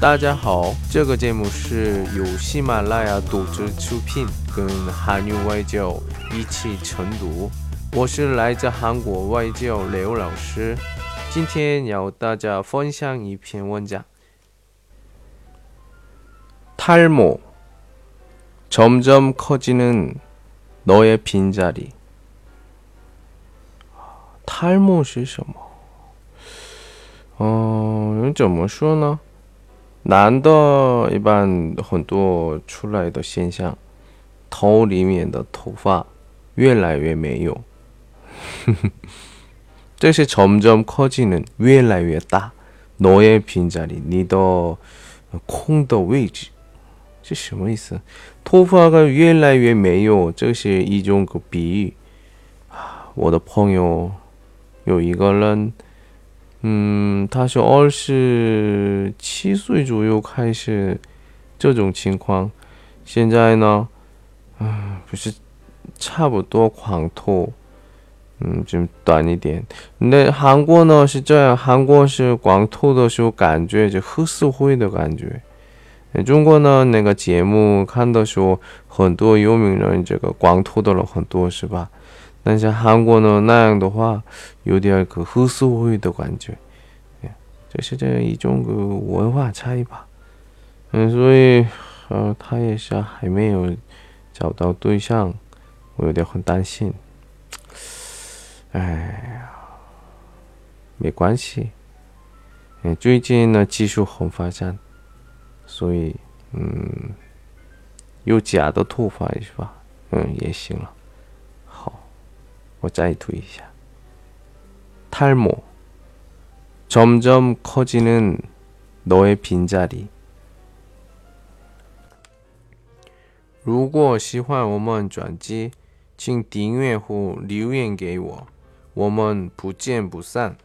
大家好，这个节目是由喜马拉雅独自出品，跟韩语外教一起晨读。我是来自韩国外教刘老师，今天要大家分享一篇文章。탈모점점커지는너의빈자리 탈모是什么？嗯，怎么说呢？ 男的一般很多出来的现象，头里面的头发越来越没有，这是점점커지는越来越大。너의빈자 리， 你的空的位置，这什么意思？头发个越来越没有，这是一种个比喻。我的朋友有一个人。 嗯，他是二十七岁左右开始这种情况，现在呢，啊，不是差不多光头，嗯，就短一点。那韩国呢是这样，韩国是光头的时候感觉就黑社会的感觉。中国呢那个节目看的时候，很多有名人这个光头的人很多是吧？但是韩国呢那样的话，有点个黑社会的感觉，这是这样一种个文化差异吧。嗯，所以呃，他也是还没有找到对象，我有点很担心。哎呀，没关系。嗯，最近呢技术很发展，所以嗯，有假的头发是吧？嗯，也行了。 我再读一下。탈모 점점 커지는 너의 빈자리. 如果喜欢我们专辑，请订阅或留言给我，我们不见不散。